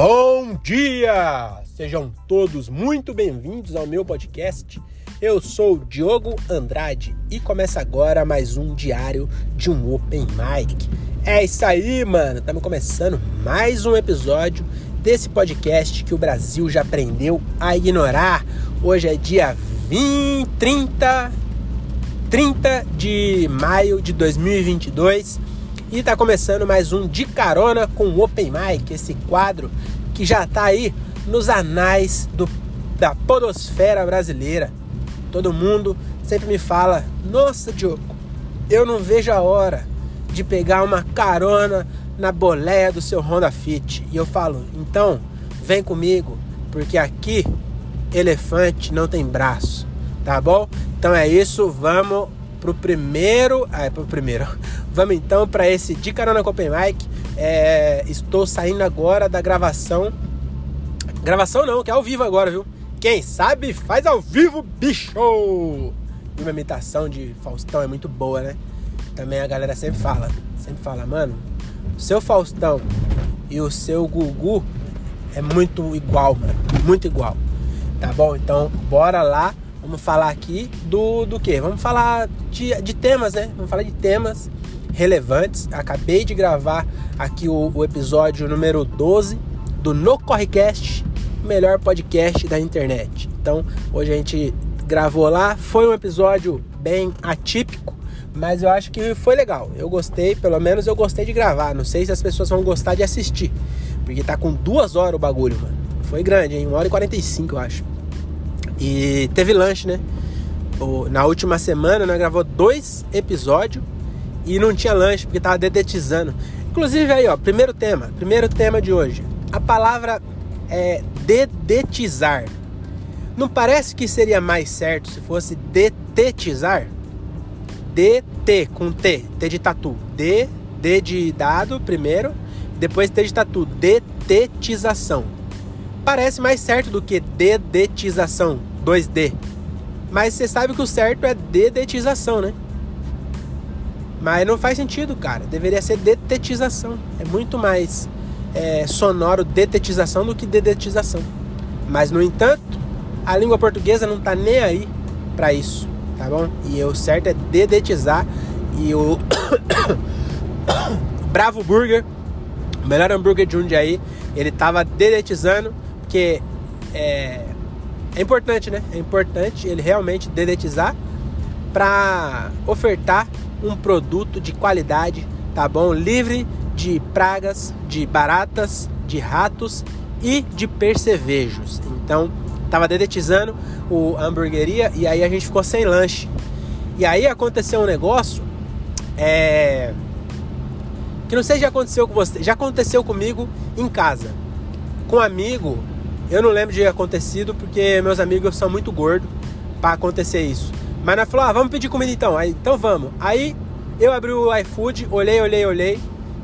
Bom dia! Sejam todos muito bem-vindos ao meu podcast. Eu sou Diogo Andrade e começa agora mais um diário de um Open Mic. É isso aí, mano! Estamos começando mais um episódio desse podcast que o Brasil já aprendeu a ignorar. Hoje é dia 20, 30, 30 de maio de 2022 e tá começando mais um De Carona com o Open Mic, esse quadro que já tá aí nos anais do, da podosfera brasileira. Todo mundo sempre me fala: Nossa, Diogo, eu não vejo a hora de pegar uma carona na boleia do seu Honda Fit. E eu falo: Então, vem comigo, porque aqui elefante não tem braço, tá bom? Então é isso, vamos pro primeiro. Ah, é pro primeiro. Vamos então para esse de carona com Open Mic. É, estou saindo agora da gravação. Gravação não, que é ao vivo agora, viu? Quem sabe faz ao vivo, bicho! E uma imitação de Faustão é muito boa, né? Também a galera sempre fala, sempre fala, mano, o seu Faustão e o seu Gugu é muito igual, mano, muito igual. Tá bom? Então, bora lá Vamos falar aqui do, do que? Vamos falar de, de temas, né? Vamos falar de temas relevantes. Acabei de gravar aqui o, o episódio número 12 do No Correcast, melhor podcast da internet. Então, hoje a gente gravou lá. Foi um episódio bem atípico, mas eu acho que foi legal. Eu gostei, pelo menos eu gostei de gravar. Não sei se as pessoas vão gostar de assistir, porque tá com duas horas o bagulho, mano. Foi grande, hein? Uma hora e 45, eu acho. E teve lanche, né? Na última semana nós gravou dois episódios e não tinha lanche porque tava dedetizando. Inclusive aí, ó, primeiro tema, primeiro tema de hoje. A palavra é dedetizar. Não parece que seria mais certo se fosse detetizar? DT com T, T de tatu. D, D de dado primeiro, depois T de tatu. Detetização. Parece mais certo do que dedetização. 2D. Mas você sabe que o certo é dedetização, né? Mas não faz sentido, cara. Deveria ser detetização. É muito mais é, sonoro detetização do que dedetização. Mas, no entanto, a língua portuguesa não tá nem aí para isso, tá bom? E o certo é dedetizar. E o Bravo Burger, o melhor hambúrguer de um aí, ele tava dedetizando, porque é, é importante, né? É importante ele realmente dedetizar para ofertar um produto de qualidade, tá bom? Livre de pragas, de baratas, de ratos e de percevejos. Então, tava dedetizando o hamburgueria e aí a gente ficou sem lanche. E aí aconteceu um negócio é que não sei se já aconteceu com você, já aconteceu comigo em casa. Com um amigo, eu não lembro de ter acontecido porque meus amigos são muito gordos para acontecer isso. Mas nós falou, ah, vamos pedir comida então. Aí, então vamos. Aí eu abri o iFood, olhei, olhei, olhei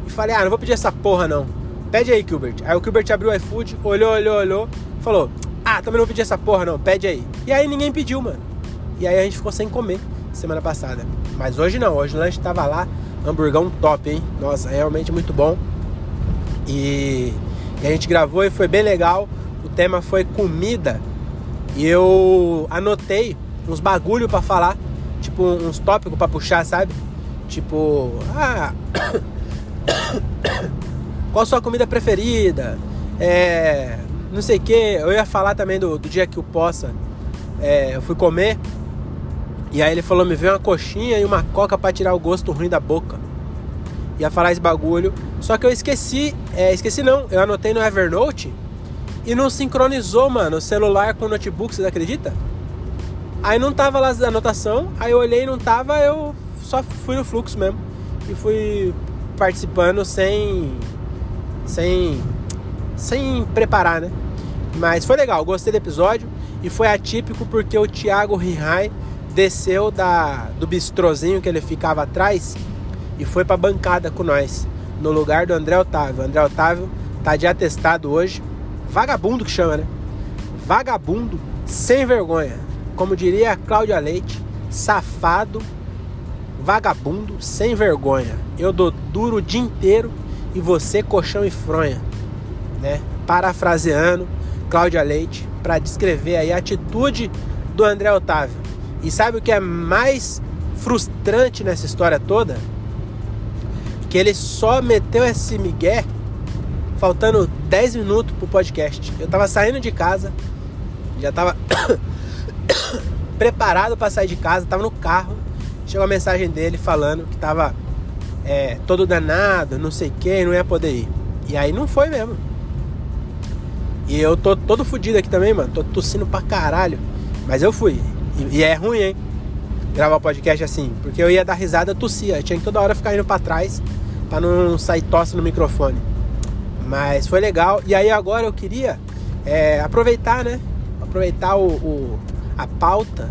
e falei, ah, não vou pedir essa porra não. Pede aí, Gilbert. Aí o Gilbert abriu o iFood, olhou, olhou, olhou, falou, ah, também não vou pedir essa porra não, pede aí. E aí ninguém pediu, mano. E aí a gente ficou sem comer semana passada. Mas hoje não, hoje o lanche tava lá, hamburgão top, hein? Nossa, realmente muito bom. E, e a gente gravou e foi bem legal tema foi comida e eu anotei uns bagulho para falar, tipo uns tópicos para puxar, sabe? Tipo, ah, qual sua comida preferida? É, não sei o que. Eu ia falar também do, do dia que o Poça é, eu fui comer. E aí ele falou: me veio uma coxinha e uma coca para tirar o gosto ruim da boca. Ia falar esse bagulho. Só que eu esqueci, é, esqueci não, eu anotei no Evernote e não sincronizou, mano, o celular com o notebook, você acredita? Aí não tava lá a anotação, aí eu olhei e não tava, eu só fui no fluxo mesmo. E fui participando sem. sem. sem preparar, né? Mas foi legal, gostei do episódio. E foi atípico porque o Thiago Rihai desceu da, do bistrozinho que ele ficava atrás e foi pra bancada com nós, no lugar do André Otávio. O André Otávio tá de atestado hoje vagabundo que chama, né? Vagabundo sem vergonha. Como diria a Cláudia Leite, safado, vagabundo sem vergonha. Eu dou duro o dia inteiro e você colchão e fronha. né? Parafraseando Cláudia Leite para descrever aí a atitude do André Otávio. E sabe o que é mais frustrante nessa história toda? Que ele só meteu esse migué faltando 10 minutos pro podcast. Eu tava saindo de casa, já tava preparado para sair de casa, tava no carro. Chegou a mensagem dele falando que tava é, todo danado, não sei quem, não ia poder ir. E aí não foi mesmo. E eu tô todo fudido aqui também, mano. Tô tossindo pra caralho. Mas eu fui. E, e é ruim, hein? Gravar podcast assim. Porque eu ia dar risada, tossia. Eu tinha que toda hora ficar indo pra trás pra não sair tosse no microfone. Mas foi legal. E aí agora eu queria é, aproveitar, né? Aproveitar o, o, a pauta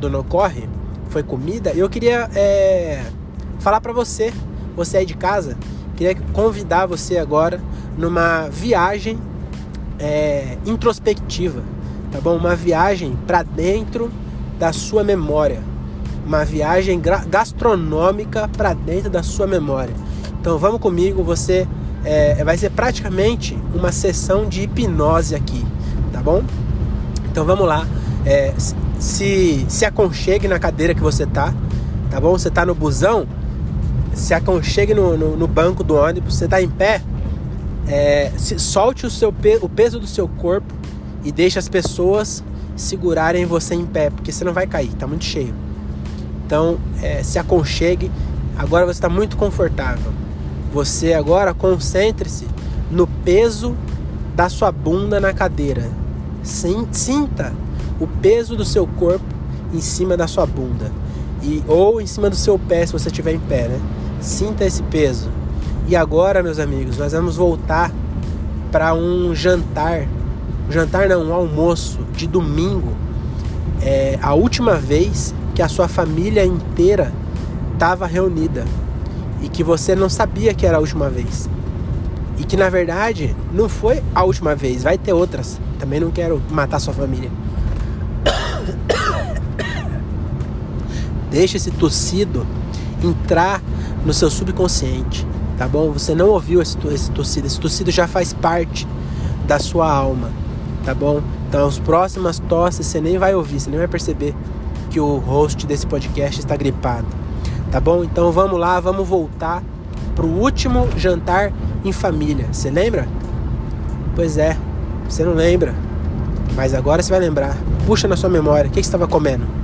do No Corre. Foi comida. Eu queria é, falar pra você, você aí de casa. Queria convidar você agora numa viagem é, introspectiva, tá bom? Uma viagem para dentro da sua memória, uma viagem gastronômica para dentro da sua memória. Então vamos comigo, você é, vai ser praticamente uma sessão de hipnose aqui, tá bom? Então vamos lá, é, se se aconchegue na cadeira que você tá, tá bom? Você tá no busão, se aconchegue no, no, no banco do ônibus, você tá em pé, é, solte o, seu o peso do seu corpo e deixe as pessoas segurarem você em pé, porque você não vai cair, tá muito cheio. Então, é, se aconchegue. Agora você está muito confortável. Você agora concentre-se no peso da sua bunda na cadeira. Sinta o peso do seu corpo em cima da sua bunda e ou em cima do seu pé se você estiver em pé, né? Sinta esse peso. E agora, meus amigos, nós vamos voltar para um jantar, jantar não, um almoço de domingo. É a última vez que a sua família inteira estava reunida e que você não sabia que era a última vez. E que na verdade não foi a última vez, vai ter outras. Também não quero matar sua família. Deixa esse tossido entrar no seu subconsciente tá bom? Você não ouviu esse, esse tossido, esse tossido já faz parte da sua alma, tá bom? Então, as próximas tosses você nem vai ouvir, você nem vai perceber que o host desse podcast está gripado, tá bom? Então, vamos lá, vamos voltar pro último jantar em família. Você lembra? Pois é, você não lembra, mas agora você vai lembrar. Puxa na sua memória, o que, que você estava comendo?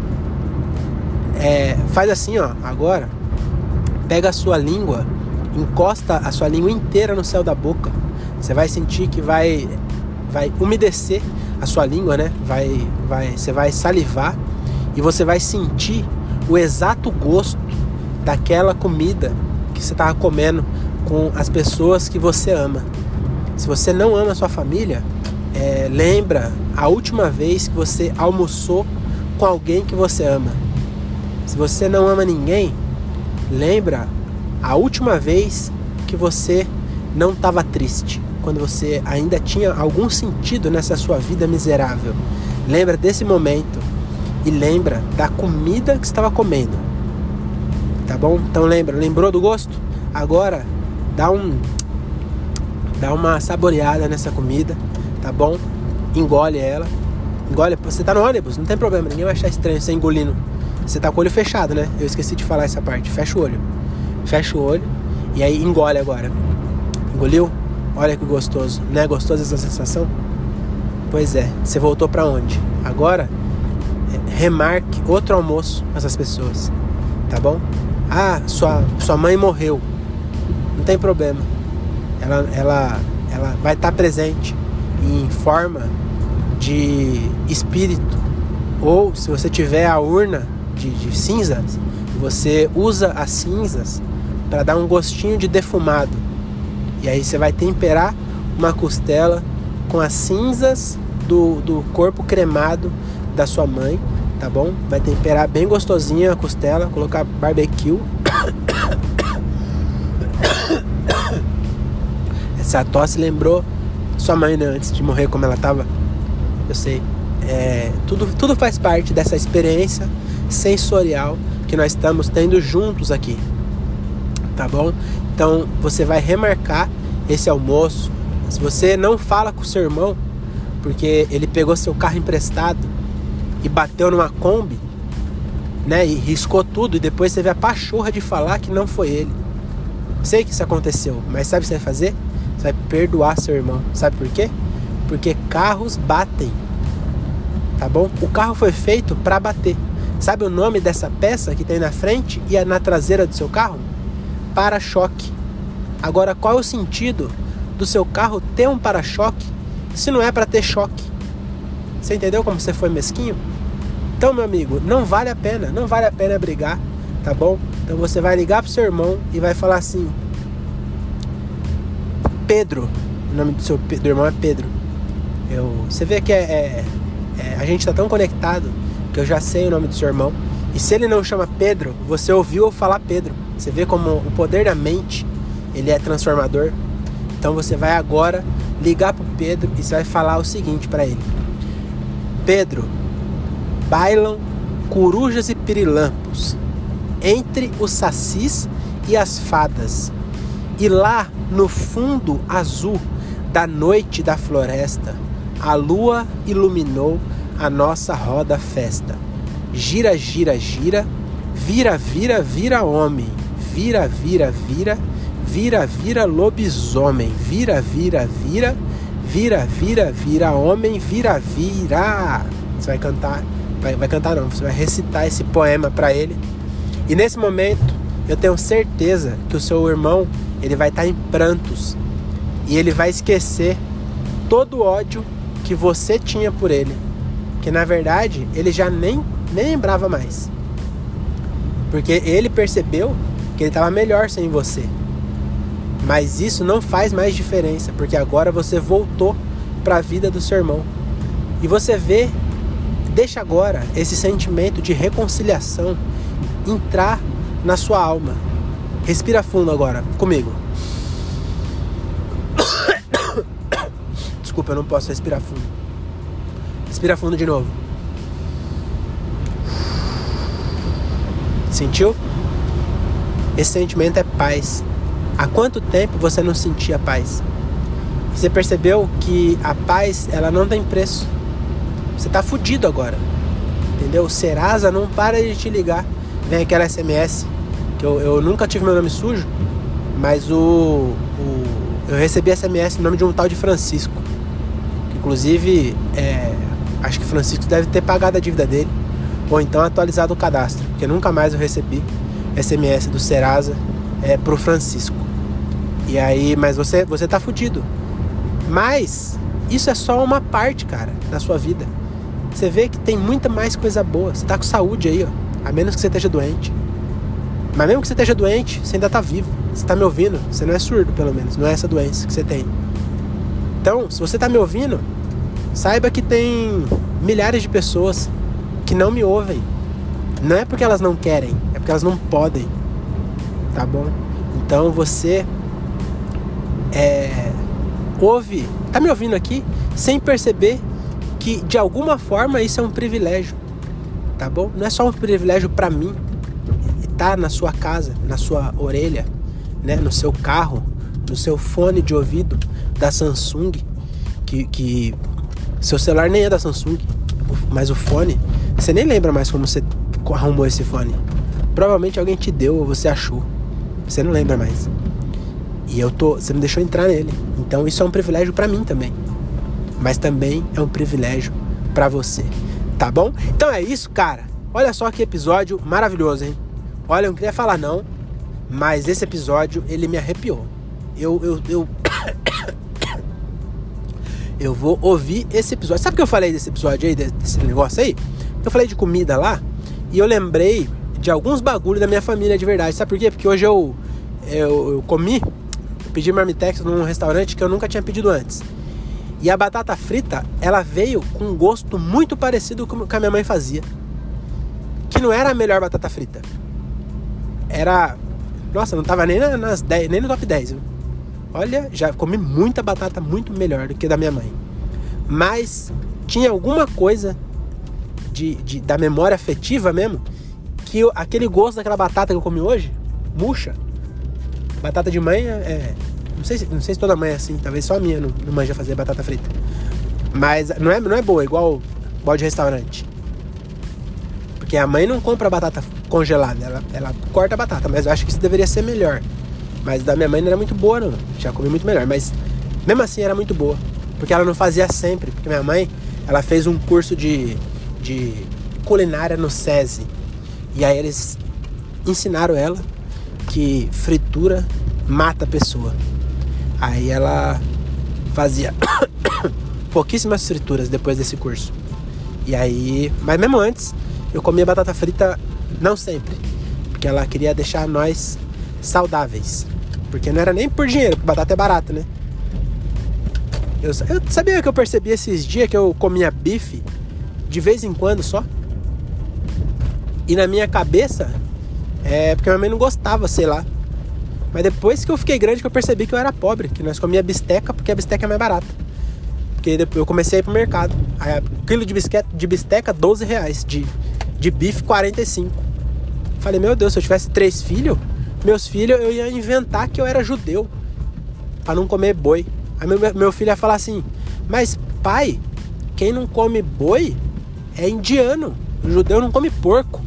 É, faz assim, ó, agora. Pega a sua língua encosta a sua língua inteira no céu da boca. Você vai sentir que vai vai umedecer a sua língua, né? Vai vai você vai salivar e você vai sentir o exato gosto daquela comida que você estava comendo com as pessoas que você ama. Se você não ama a sua família, é, lembra a última vez que você almoçou com alguém que você ama. Se você não ama ninguém, lembra a última vez que você não estava triste, quando você ainda tinha algum sentido nessa sua vida miserável. Lembra desse momento e lembra da comida que estava comendo. Tá bom? Então lembra, lembrou do gosto? Agora dá um dá uma saboreada nessa comida, tá bom? Engole ela. Engole, você tá no ônibus, não tem problema, ninguém vai achar estranho você engolindo. Você tá com o olho fechado, né? Eu esqueci de falar essa parte. Fecha o olho. Fecha o olho e aí engole agora. Engoliu? Olha que gostoso. Não é gostoso essa sensação? Pois é. Você voltou para onde? Agora, é, remarque outro almoço com essas pessoas. Tá bom? Ah, sua, sua mãe morreu. Não tem problema. Ela, ela, ela vai estar tá presente em forma de espírito. Ou se você tiver a urna de, de cinzas, você usa as cinzas para dar um gostinho de defumado. E aí você vai temperar uma costela com as cinzas do, do corpo cremado da sua mãe, tá bom? Vai temperar bem gostosinha a costela, colocar barbecue. Essa tosse lembrou sua mãe, né? Antes de morrer, como ela tava. Eu sei. É, tudo, tudo faz parte dessa experiência sensorial que nós estamos tendo juntos aqui tá bom? Então você vai remarcar esse almoço Se você não fala com o seu irmão, porque ele pegou seu carro emprestado e bateu numa Kombi, né? E riscou tudo e depois teve a pachorra de falar que não foi ele. Sei que isso aconteceu, mas sabe o que você vai fazer? Você vai perdoar seu irmão. Sabe por quê? Porque carros batem. Tá bom? O carro foi feito para bater. Sabe o nome dessa peça que tem na frente e na traseira do seu carro? Para-choque. Agora, qual é o sentido do seu carro ter um para-choque se não é para ter choque? Você entendeu como você foi mesquinho? Então, meu amigo, não vale a pena, não vale a pena brigar, tá bom? Então você vai ligar pro seu irmão e vai falar assim: Pedro, o nome do seu do irmão é Pedro. Eu, você vê que é, é, é, a gente tá tão conectado eu já sei o nome do seu irmão. E se ele não chama Pedro, você ouviu eu falar Pedro. Você vê como o poder da mente ele é transformador. Então você vai agora ligar pro Pedro e você vai falar o seguinte para ele: Pedro, bailam corujas e pirilampos entre os sacis e as fadas. E lá no fundo azul da noite da floresta, a lua iluminou a nossa roda festa. Gira, gira, gira, vira, vira, vira homem, vira, vira, vira, vira, vira lobisomem, vira, vira, vira, vira, vira, vira homem, vira, vira. Você vai cantar, vai, vai cantar não, você vai recitar esse poema para ele. E nesse momento, eu tenho certeza que o seu irmão, ele vai estar em prantos. E ele vai esquecer todo o ódio que você tinha por ele, que na verdade ele já nem, nem lembrava mais. Porque ele percebeu que ele estava melhor sem você. Mas isso não faz mais diferença, porque agora você voltou para a vida do seu irmão. E você vê, deixa agora esse sentimento de reconciliação entrar na sua alma. Respira fundo agora, comigo. Desculpa, eu não posso respirar fundo. Respira fundo de novo. Sentiu? Esse sentimento é paz. Há quanto tempo você não sentia paz? Você percebeu que a paz ela não tem preço. Você tá fudido agora. Entendeu? Serasa não para de te ligar vem aquela SMS que eu, eu nunca tive meu nome sujo, mas o, o eu recebi SMS no nome de um tal de Francisco. Que inclusive é, acho que Francisco deve ter pagado a dívida dele. Ou então atualizado o cadastro. Porque nunca mais eu recebi SMS do Serasa é, pro Francisco. E aí, mas você, você tá fudido. Mas isso é só uma parte, cara, da sua vida. Você vê que tem muita mais coisa boa. Você tá com saúde aí, ó. A menos que você esteja doente. Mas mesmo que você esteja doente, você ainda está vivo. Você está me ouvindo. Você não é surdo, pelo menos. Não é essa doença que você tem. Então, se você está me ouvindo, saiba que tem milhares de pessoas que não me ouvem. Não é porque elas não querem, é porque elas não podem. Tá bom? Então você é, ouve, tá me ouvindo aqui sem perceber que de alguma forma isso é um privilégio tá bom? Não é só um privilégio para mim tá na sua casa, na sua orelha, né, no seu carro, no seu fone de ouvido da Samsung, que, que seu celular nem é da Samsung, mas o fone, você nem lembra mais como você arrumou esse fone. Provavelmente alguém te deu ou você achou. Você não lembra mais. E eu tô, você me deixou entrar nele. Então isso é um privilégio para mim também. Mas também é um privilégio para você tá bom? Então é isso, cara. Olha só que episódio maravilhoso, hein? Olha, eu não queria falar não, mas esse episódio ele me arrepiou. Eu eu eu eu vou ouvir esse episódio. Sabe o que eu falei desse episódio aí, desse negócio aí? Eu falei de comida lá e eu lembrei de alguns bagulhos da minha família de verdade. Sabe por quê? Porque hoje eu eu, eu comi, eu pedi marmitex num restaurante que eu nunca tinha pedido antes. E a batata frita, ela veio com um gosto muito parecido com o que a minha mãe fazia. Que não era a melhor batata frita. Era. Nossa, não tava nem nas 10, nem no top 10. Viu? Olha, já comi muita batata muito melhor do que da minha mãe. Mas tinha alguma coisa de, de da memória afetiva mesmo que eu, aquele gosto daquela batata que eu comi hoje, murcha. Batata de mãe é, Não sei, se, não sei se toda mãe é assim, talvez só a minha não, não manja fazer batata frita. Mas não é, não é boa, igual bode de restaurante. Porque a mãe não compra batata congelada, ela, ela corta a batata, mas eu acho que isso deveria ser melhor. Mas da minha mãe não era muito boa, não. Já comi muito melhor, mas mesmo assim era muito boa. Porque ela não fazia sempre. Porque minha mãe, ela fez um curso de, de culinária no SESI. E aí eles ensinaram ela que fritura mata a pessoa. Aí ela fazia pouquíssimas frituras depois desse curso. E aí, mas mesmo antes, eu comia batata frita não sempre, porque ela queria deixar nós saudáveis. Porque não era nem por dinheiro, porque batata é barata, né? Eu, eu sabia que eu percebi esses dias que eu comia bife de vez em quando só. E na minha cabeça, é porque minha mãe não gostava, sei lá. Mas depois que eu fiquei grande que eu percebi que eu era pobre, que nós comia bisteca porque a bisteca é mais barata. Porque eu comecei a ir pro mercado. Aí, quilo de, bisquete, de bisteca, 12 reais. De, de bife, 45. Falei, meu Deus, se eu tivesse três filhos, meus filhos eu ia inventar que eu era judeu. para não comer boi. Aí meu, meu filho ia falar assim, mas pai, quem não come boi é indiano. O judeu não come porco.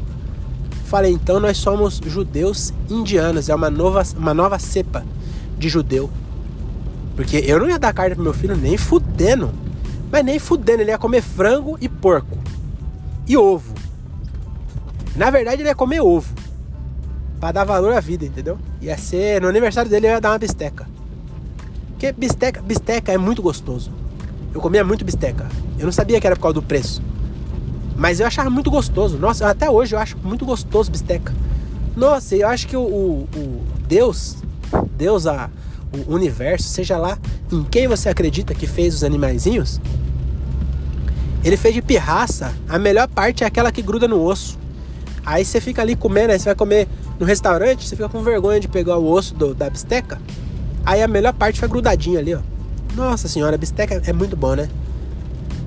Falei, então nós somos judeus indianos. É uma nova, uma nova cepa de judeu. Porque eu não ia dar carne pro meu filho nem fudendo. Mas nem fudendo, ele ia comer frango e porco. E ovo. Na verdade, ele ia comer ovo. Pra dar valor à vida, entendeu? Ia ser. No aniversário dele, eu ia dar uma bisteca. Porque bisteca, bisteca é muito gostoso. Eu comia muito bisteca. Eu não sabia que era por causa do preço. Mas eu achava muito gostoso. Nossa, até hoje eu acho muito gostoso bisteca. Nossa, eu acho que o, o, o Deus, Deus, a, o universo, seja lá em quem você acredita que fez os animaizinhos, ele fez de pirraça. A melhor parte é aquela que gruda no osso. Aí você fica ali comendo, aí você vai comer no restaurante, você fica com vergonha de pegar o osso do, da bisteca. Aí a melhor parte foi grudadinha ali, ó. Nossa senhora, bisteca é muito bom, né?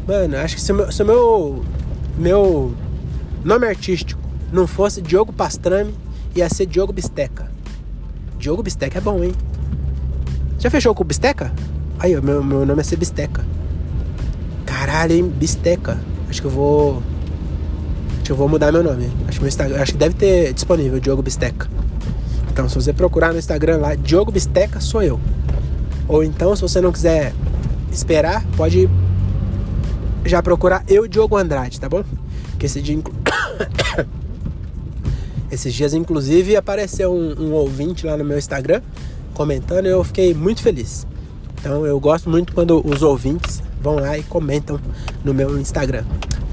Mano, acho que se o meu, se meu, meu nome artístico não fosse Diogo Pastrame, ia ser Diogo Bisteca. Diogo Bisteca é bom, hein? Já fechou com Bisteca? Aí, ó, meu, meu nome é ser Bisteca. Caralho, hein? Bisteca. Acho que eu vou. Que eu vou mudar meu nome. Acho que, meu Instagram, acho que deve ter disponível Diogo Bisteca. Então, se você procurar no Instagram lá, Diogo Bisteca sou eu. Ou então, se você não quiser esperar, pode já procurar eu, Diogo Andrade, tá bom? Que esse dia. Inclu... Esses dias, inclusive, apareceu um, um ouvinte lá no meu Instagram comentando e eu fiquei muito feliz. Então eu gosto muito quando os ouvintes vão lá e comentam no meu Instagram.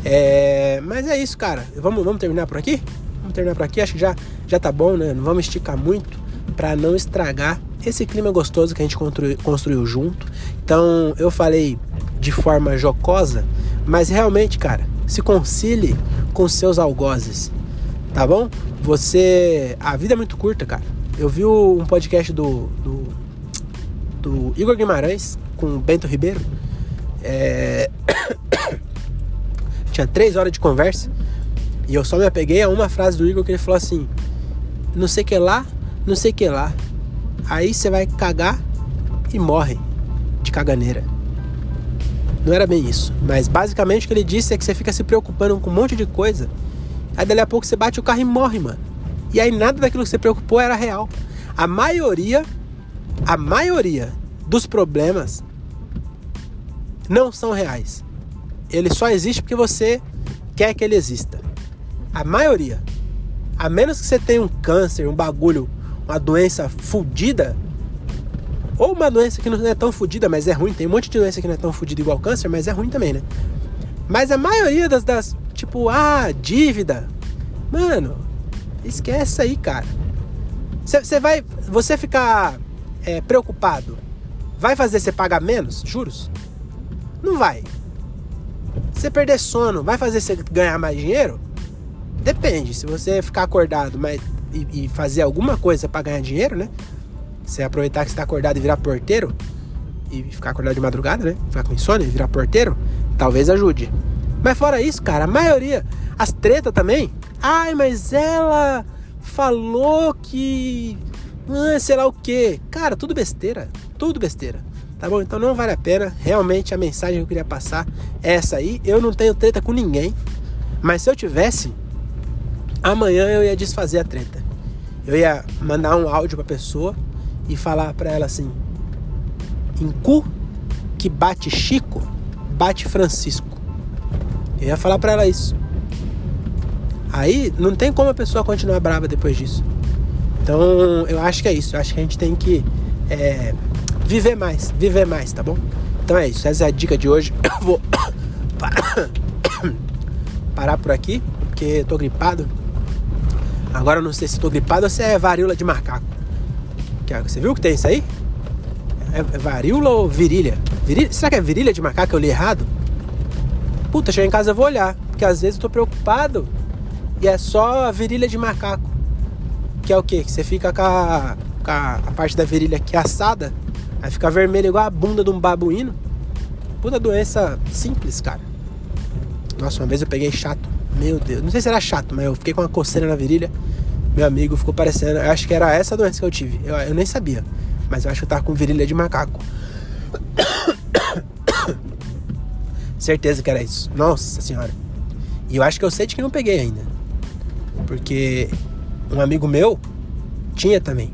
É, mas é isso, cara. Vamos, vamos terminar por aqui? Vamos terminar por aqui. Acho que já, já tá bom, né? Não vamos esticar muito para não estragar esse clima gostoso que a gente construiu, construiu junto. Então eu falei de forma jocosa, mas realmente, cara, se concilie com seus algozes, tá bom? Você. A vida é muito curta, cara. Eu vi um podcast do, do, do Igor Guimarães com o Bento Ribeiro. É... Tinha três horas de conversa. E eu só me apeguei a uma frase do Igor que ele falou assim: Não sei que lá, não sei que lá. Aí você vai cagar e morre de caganeira. Não era bem isso. Mas basicamente o que ele disse é que você fica se preocupando com um monte de coisa. Aí dali a pouco você bate o carro e morre, mano. E aí nada daquilo que você preocupou era real. A maioria, a maioria dos problemas não são reais. Ele só existe porque você quer que ele exista. A maioria. A menos que você tenha um câncer, um bagulho, uma doença fodida, ou uma doença que não é tão fodida, mas é ruim. Tem um monte de doença que não é tão fodida igual câncer, mas é ruim também, né? Mas a maioria das, das tipo, ah, dívida. Mano, Esquece aí, cara. Você vai. Você ficar é, preocupado vai fazer você pagar menos juros? Não vai. Você perder sono vai fazer você ganhar mais dinheiro? Depende. Se você ficar acordado mas, e, e fazer alguma coisa para ganhar dinheiro, né? Você aproveitar que você tá acordado e virar porteiro e ficar acordado de madrugada, né? Ficar com insônia e virar porteiro, talvez ajude. Mas fora isso, cara, a maioria, as tretas também, Ai, mas ela falou que Ah, sei lá o que. Cara, tudo besteira. Tudo besteira. Tá bom? Então não vale a pena. Realmente a mensagem que eu queria passar é essa aí. Eu não tenho treta com ninguém. Mas se eu tivesse, amanhã eu ia desfazer a treta. Eu ia mandar um áudio pra pessoa e falar pra ela assim: Em cu que bate Chico, bate Francisco. Eu ia falar pra ela isso. Aí não tem como a pessoa continuar brava depois disso. Então eu acho que é isso. Eu acho que a gente tem que é, viver mais, viver mais, tá bom? Então é isso. Essa é a dica de hoje. Eu vou parar por aqui, porque eu tô gripado. Agora eu não sei se tô gripado ou se é varíola de macaco. Você viu que tem isso aí? É, é varíola ou virilha? virilha? Será que é virilha de macaco? Eu li errado? Puta, chegar em casa eu vou olhar. Porque às vezes eu tô preocupado e é só a virilha de macaco. Que é o quê? Que você fica com a, com a parte da virilha aqui assada, aí fica vermelho igual a bunda de um babuíno. Puta doença simples, cara. Nossa, uma vez eu peguei chato. Meu Deus, não sei se era chato, mas eu fiquei com uma coceira na virilha. Meu amigo ficou parecendo. Eu acho que era essa doença que eu tive. Eu, eu nem sabia. Mas eu acho que eu tava com virilha de macaco. Certeza que era isso. Nossa senhora. E eu acho que eu sei de que não peguei ainda. Porque um amigo meu tinha também.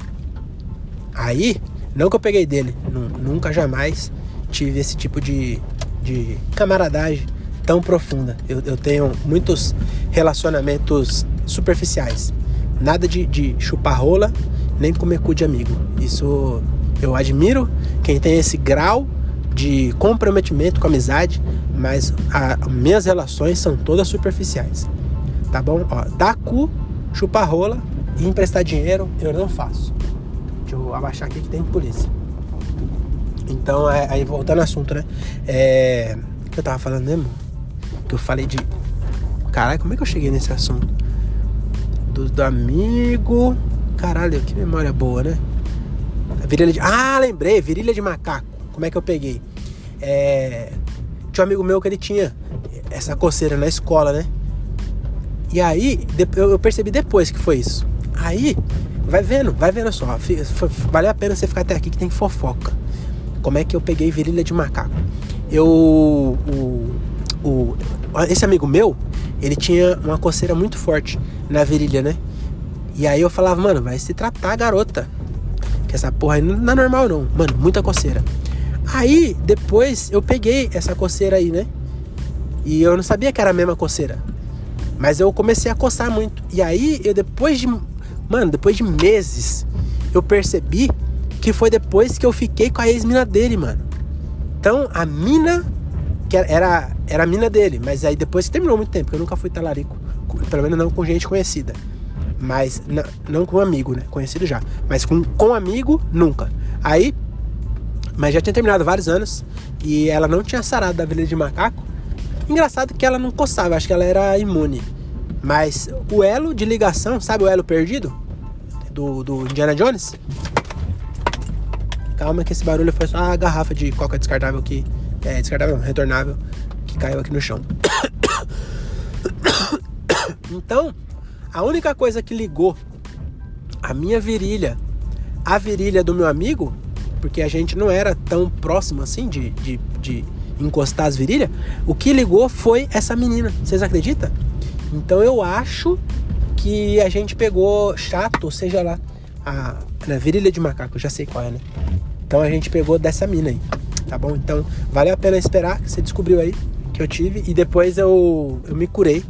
Aí, não que eu peguei dele, nunca jamais tive esse tipo de, de camaradagem tão profunda. Eu, eu tenho muitos relacionamentos superficiais. Nada de, de chupar rola, nem comer cu de amigo. Isso eu admiro quem tem esse grau de comprometimento com a amizade, mas as minhas relações são todas superficiais tá bom? Ó, dar cu, chupar rola e emprestar dinheiro eu não faço. Abaixar aqui que tem polícia. Então, é, aí voltando ao assunto, né? É, o que eu tava falando mesmo? Que eu falei de. Caralho, como é que eu cheguei nesse assunto? Do, do amigo. Caralho, que memória boa, né? Virilha de. Ah, lembrei, virilha de macaco. Como é que eu peguei? É... Tinha um amigo meu que ele tinha essa coceira na escola, né? E aí, eu percebi depois que foi isso. Aí, vai vendo, vai vendo só. Vale a pena você ficar até aqui que tem fofoca. Como é que eu peguei virilha de macaco? Eu. O, o, esse amigo meu, ele tinha uma coceira muito forte na virilha, né? E aí eu falava, mano, vai se tratar, garota. Que essa porra aí não é normal, não. Mano, muita coceira. Aí, depois, eu peguei essa coceira aí, né? E eu não sabia que era a mesma coceira. Mas eu comecei a coçar muito. E aí, eu depois de. Mano, depois de meses, eu percebi que foi depois que eu fiquei com a ex-mina dele, mano. Então, a mina. Que era, era a mina dele, mas aí depois que terminou muito tempo, porque eu nunca fui talarico. Pelo menos não com gente conhecida. Mas não, não com amigo, né? Conhecido já. Mas com, com amigo, nunca. Aí. Mas já tinha terminado vários anos. E ela não tinha sarado da Vila de Macaco. Engraçado que ela não coçava, acho que ela era imune. Mas o elo de ligação, sabe o elo perdido? Do, do Indiana Jones? Calma que esse barulho foi só a garrafa de coca descartável que. É, descartável, retornável, que caiu aqui no chão. Então, a única coisa que ligou a minha virilha à virilha do meu amigo, porque a gente não era tão próximo assim de, de, de encostar as virilhas, o que ligou foi essa menina. Vocês acreditam? Então eu acho que a gente pegou chato, seja lá, a né, virilha de macaco, já sei qual é, né? Então a gente pegou dessa mina aí, tá bom? Então vale a pena esperar, que você descobriu aí que eu tive e depois eu, eu me curei,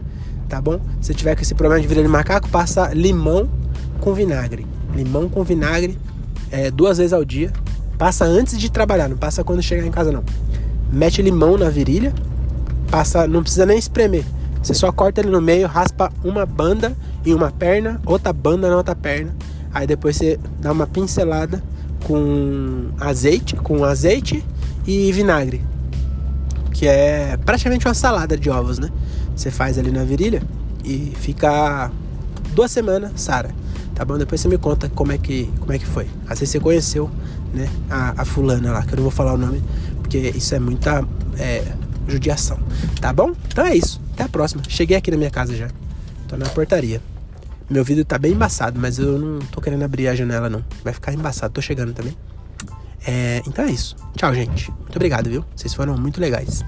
tá bom? Se tiver com esse problema de virilha de macaco, passa limão com vinagre. Limão com vinagre é, duas vezes ao dia. Passa antes de trabalhar, não passa quando chegar em casa não mete limão na virilha, passa, não precisa nem espremer. Você só corta ele no meio, raspa uma banda em uma perna, outra banda na outra perna. Aí depois você dá uma pincelada com azeite, com azeite e vinagre, que é praticamente uma salada de ovos, né? Você faz ali na virilha e fica duas semanas, Sara. Tá bom? Depois você me conta como é que, como é que foi. Vezes você conheceu, né, a, a fulana lá, que eu não vou falar o nome, porque isso é muita é, judiação. Tá bom? Então é isso. Até a próxima. Cheguei aqui na minha casa já. Tô na portaria. Meu vidro tá bem embaçado, mas eu não tô querendo abrir a janela, não. Vai ficar embaçado, tô chegando também. É, então é isso. Tchau, gente. Muito obrigado, viu? Vocês foram muito legais.